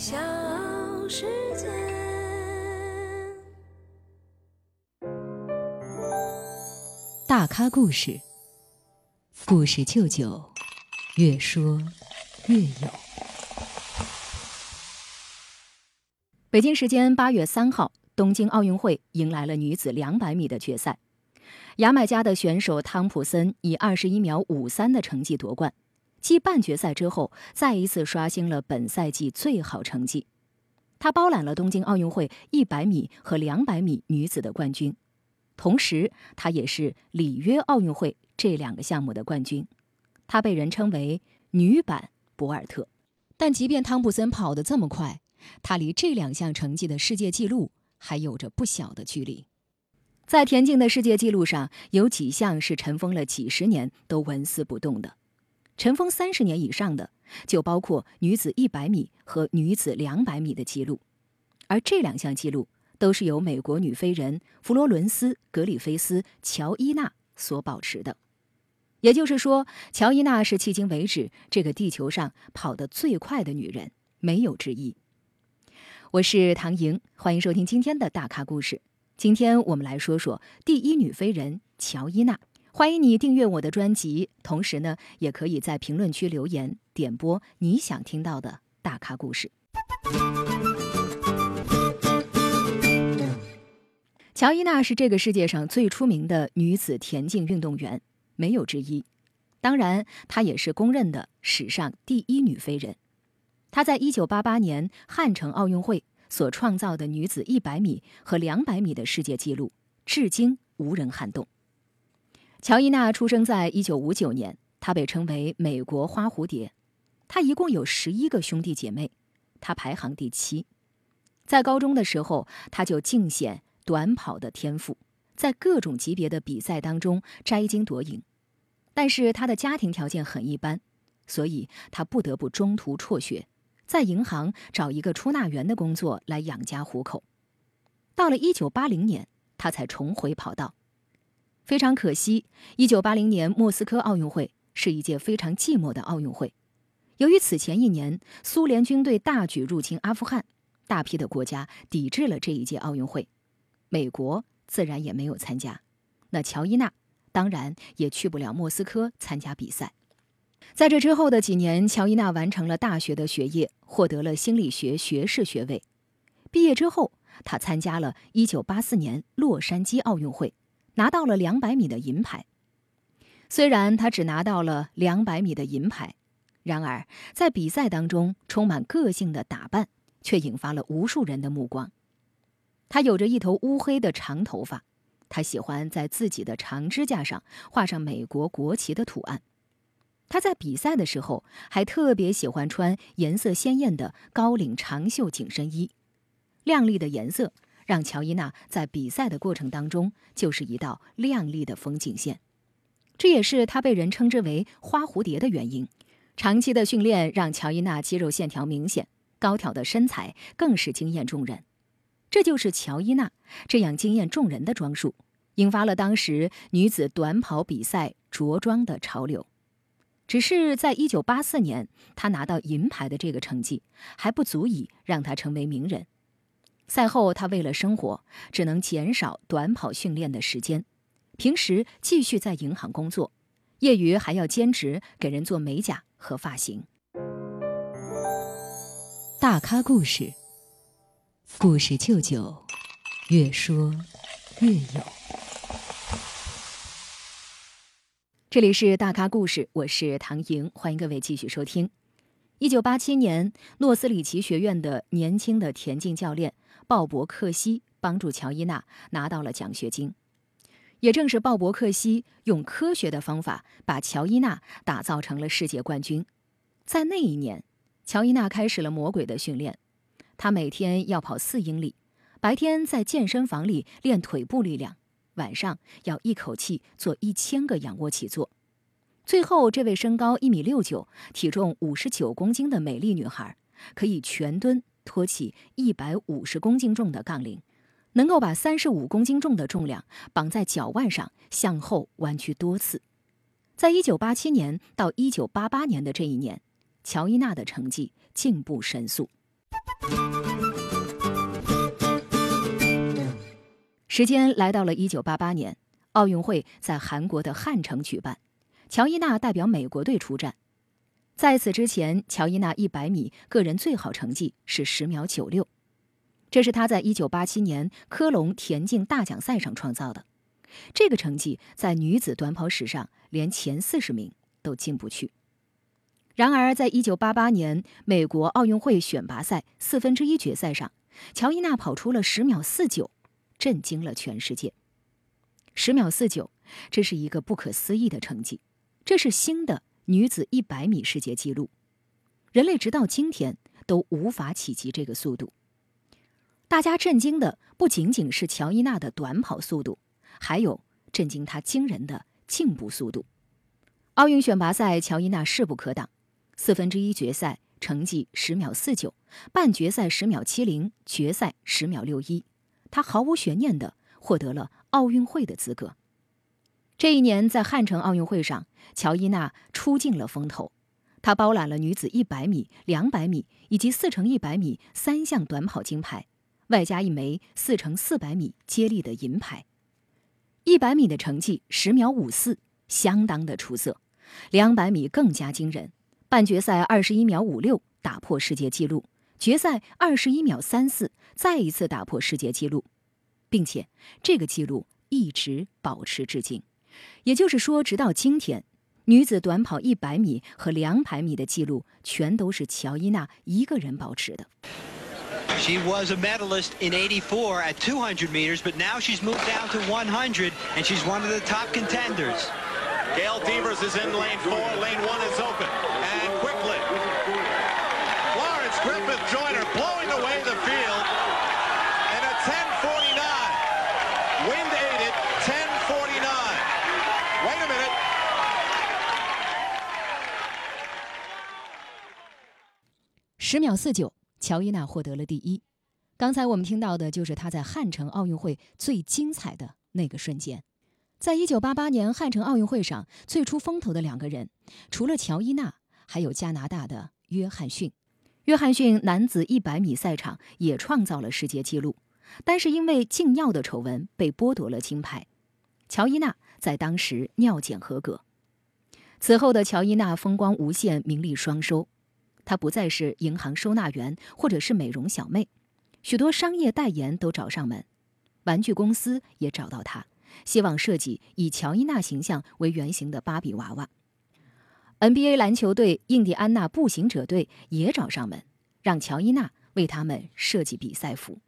小世界。大咖故事，故事舅舅，越说越有。北京时间八月三号，东京奥运会迎来了女子两百米的决赛。牙买加的选手汤普森以二十一秒五三的成绩夺冠，继半决赛之后，再一次刷新了本赛季最好成绩。他包揽了东京奥运会一百米和两百米女子的冠军，同时他也是里约奥运会这两个项目的冠军。他被人称为“女版博尔特”。但即便汤普森跑得这么快，他离这两项成绩的世界纪录还有着不小的距离。在田径的世界纪录上，有几项是尘封了几十年都纹丝不动的，尘封三十年以上的就包括女子一百米和女子两百米的记录，而这两项记录都是由美国女飞人弗罗伦斯·格里菲斯·乔伊娜所保持的。也就是说，乔伊娜是迄今为止这个地球上跑得最快的女人，没有之一。我是唐莹，欢迎收听今天的大咖故事。今天我们来说说第一女飞人乔伊娜。欢迎你订阅我的专辑，同时呢，也可以在评论区留言点播你想听到的大咖故事。乔伊娜是这个世界上最出名的女子田径运动员，没有之一。当然，她也是公认的史上第一女飞人。她在1988年汉城奥运会。所创造的女子一百米和两百米的世界纪录，至今无人撼动。乔伊娜出生在一九五九年，她被称为“美国花蝴蝶”。她一共有十一个兄弟姐妹，她排行第七。在高中的时候，她就尽显短跑的天赋，在各种级别的比赛当中摘金夺银。但是她的家庭条件很一般，所以她不得不中途辍学。在银行找一个出纳员的工作来养家糊口。到了一九八零年，他才重回跑道。非常可惜，一九八零年莫斯科奥运会是一届非常寂寞的奥运会。由于此前一年苏联军队大举入侵阿富汗，大批的国家抵制了这一届奥运会，美国自然也没有参加。那乔伊娜当然也去不了莫斯科参加比赛。在这之后的几年，乔伊娜完成了大学的学业，获得了心理学学士学位。毕业之后，她参加了1984年洛杉矶奥运会，拿到了200米的银牌。虽然他只拿到了200米的银牌，然而在比赛当中充满个性的打扮却引发了无数人的目光。他有着一头乌黑的长头发，他喜欢在自己的长指甲上画上美国国旗的图案。他在比赛的时候还特别喜欢穿颜色鲜艳的高领长袖紧身衣，亮丽的颜色让乔伊娜在比赛的过程当中就是一道亮丽的风景线，这也是她被人称之为“花蝴蝶”的原因。长期的训练让乔伊娜肌肉线条明显，高挑的身材更是惊艳众人。这就是乔伊娜这样惊艳众人的装束，引发了当时女子短跑比赛着装的潮流。只是在一九八四年，她拿到银牌的这个成绩还不足以让她成为名人。赛后，他为了生活，只能减少短跑训练的时间，平时继续在银行工作，业余还要兼职给人做美甲和发型。大咖故事，故事舅舅，越说越有。这里是大咖故事，我是唐莹，欢迎各位继续收听。一九八七年，诺斯里奇学院的年轻的田径教练鲍勃克西帮助乔伊娜拿到了奖学金。也正是鲍勃克西用科学的方法把乔伊娜打造成了世界冠军。在那一年，乔伊娜开始了魔鬼的训练，她每天要跑四英里，白天在健身房里练腿部力量。晚上要一口气做一千个仰卧起坐，最后这位身高一米六九、体重五十九公斤的美丽女孩，可以全蹲托起一百五十公斤重的杠铃，能够把三十五公斤重的重量绑在脚腕上向后弯曲多次。在一九八七年到一九八八年的这一年，乔伊娜的成绩进步神速。时间来到了一九八八年，奥运会在韩国的汉城举办，乔伊娜代表美国队出战。在此之前，乔伊娜一百米个人最好成绩是十秒九六，这是她在一九八七年科隆田径大奖赛上创造的。这个成绩在女子短跑史上连前四十名都进不去。然而，在一九八八年美国奥运会选拔赛四分之一决赛上，乔伊娜跑出了十秒四九，震惊了全世界。十秒四九，这是一个不可思议的成绩，这是新的。女子一百米世界纪录，人类直到今天都无法企及这个速度。大家震惊的不仅仅是乔伊娜的短跑速度，还有震惊她惊人的进步速度。奥运选拔赛，乔伊娜势不可挡，四分之一决赛成绩十秒四九，半决赛十秒七零，决赛十秒六一，她毫无悬念地获得了奥运会的资格。这一年，在汉城奥运会上，乔伊娜出尽了风头。她包揽了女子100米、200米以及4乘100米三项短跑金牌，外加一枚4乘400米接力的银牌。100米的成绩10秒54，相当的出色。200米更加惊人，半决赛21秒56打破世界纪录，决赛21秒34再一次打破世界纪录，并且这个纪录一直保持至今。也就是说，直到今天，女子短跑一百米和两百米的记录全都是乔伊娜一个人保持的。She was a medalist in 84 at 200 meters, but now she's moved down to 100, and she's one of the top contenders. Gail Devers is in lane four. Lane one is open. And 十秒四九，乔伊娜获得了第一。刚才我们听到的就是她在汉城奥运会最精彩的那个瞬间。在一九八八年汉城奥运会上，最出风头的两个人，除了乔伊娜，还有加拿大的约翰逊。约翰逊男子一百米赛场也创造了世界纪录，但是因为禁药的丑闻被剥夺了金牌。乔伊娜在当时尿检合格。此后的乔伊娜风光无限，名利双收。她不再是银行收纳员或者是美容小妹，许多商业代言都找上门，玩具公司也找到她，希望设计以乔伊娜形象为原型的芭比娃娃。NBA 篮球队印第安纳步行者队也找上门，让乔伊娜为他们设计比赛服。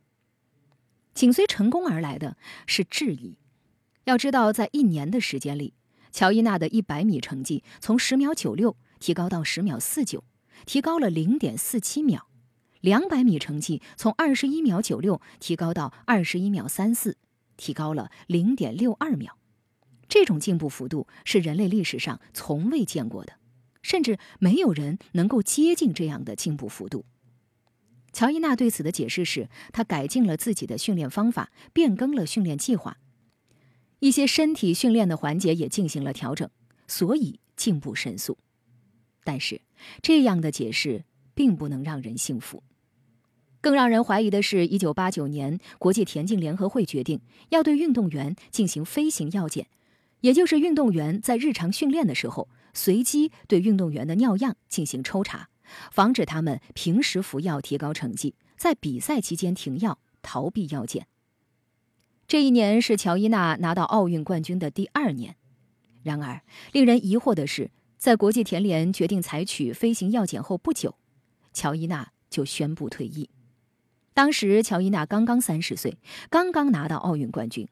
紧随成功而来的是质疑。要知道，在一年的时间里，乔伊娜的一百米成绩从十秒九六提高到十秒四九，提高了零点四七秒；两百米成绩从二十一秒九六提高到二十一秒三四，提高了零点六二秒。这种进步幅度是人类历史上从未见过的，甚至没有人能够接近这样的进步幅度。乔伊娜对此的解释是，她改进了自己的训练方法，变更了训练计划。一些身体训练的环节也进行了调整，所以进步神速。但是，这样的解释并不能让人信服。更让人怀疑的是，1989年，国际田径联合会决定要对运动员进行飞行药检，也就是运动员在日常训练的时候，随机对运动员的尿样进行抽查，防止他们平时服药提高成绩，在比赛期间停药逃避药检。这一年是乔伊娜拿到奥运冠军的第二年，然而令人疑惑的是，在国际田联决定采取飞行药检后不久，乔伊娜就宣布退役。当时乔伊娜刚刚三十岁，刚刚拿到奥运冠军，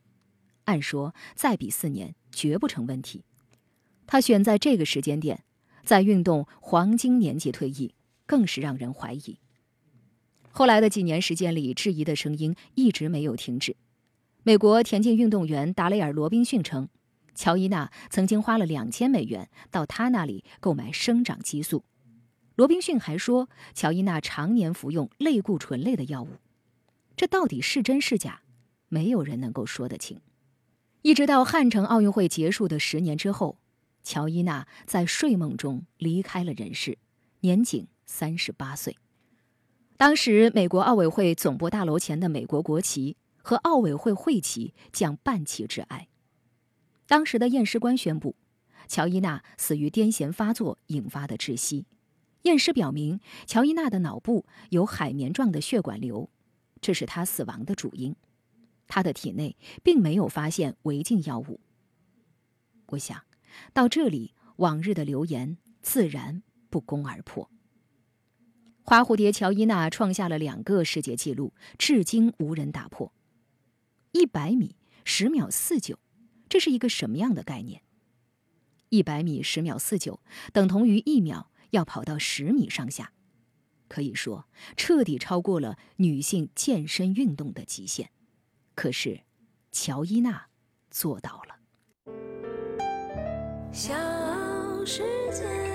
按说再比四年绝不成问题。她选在这个时间点，在运动黄金年纪退役，更是让人怀疑。后来的几年时间里，质疑的声音一直没有停止。美国田径运动员达雷尔·罗宾逊称，乔伊娜曾经花了两千美元到他那里购买生长激素。罗宾逊还说，乔伊娜常年服用类固醇类的药物。这到底是真是假？没有人能够说得清。一直到汉城奥运会结束的十年之后，乔伊娜在睡梦中离开了人世，年仅三十八岁。当时，美国奥委会总部大楼前的美国国旗和奥委会会旗将半旗致哀。当时的验尸官宣布，乔伊娜死于癫痫发作引发的窒息。验尸表明，乔伊娜的脑部有海绵状的血管瘤，这是她死亡的主因。她的体内并没有发现违禁药物。我想，到这里，往日的流言自然不攻而破。花蝴蝶乔伊娜创下了两个世界纪录，至今无人打破。一百米十秒四九，这是一个什么样的概念？一百米十秒四九等同于一秒要跑到十米上下，可以说彻底超过了女性健身运动的极限。可是，乔伊娜做到了。小世界。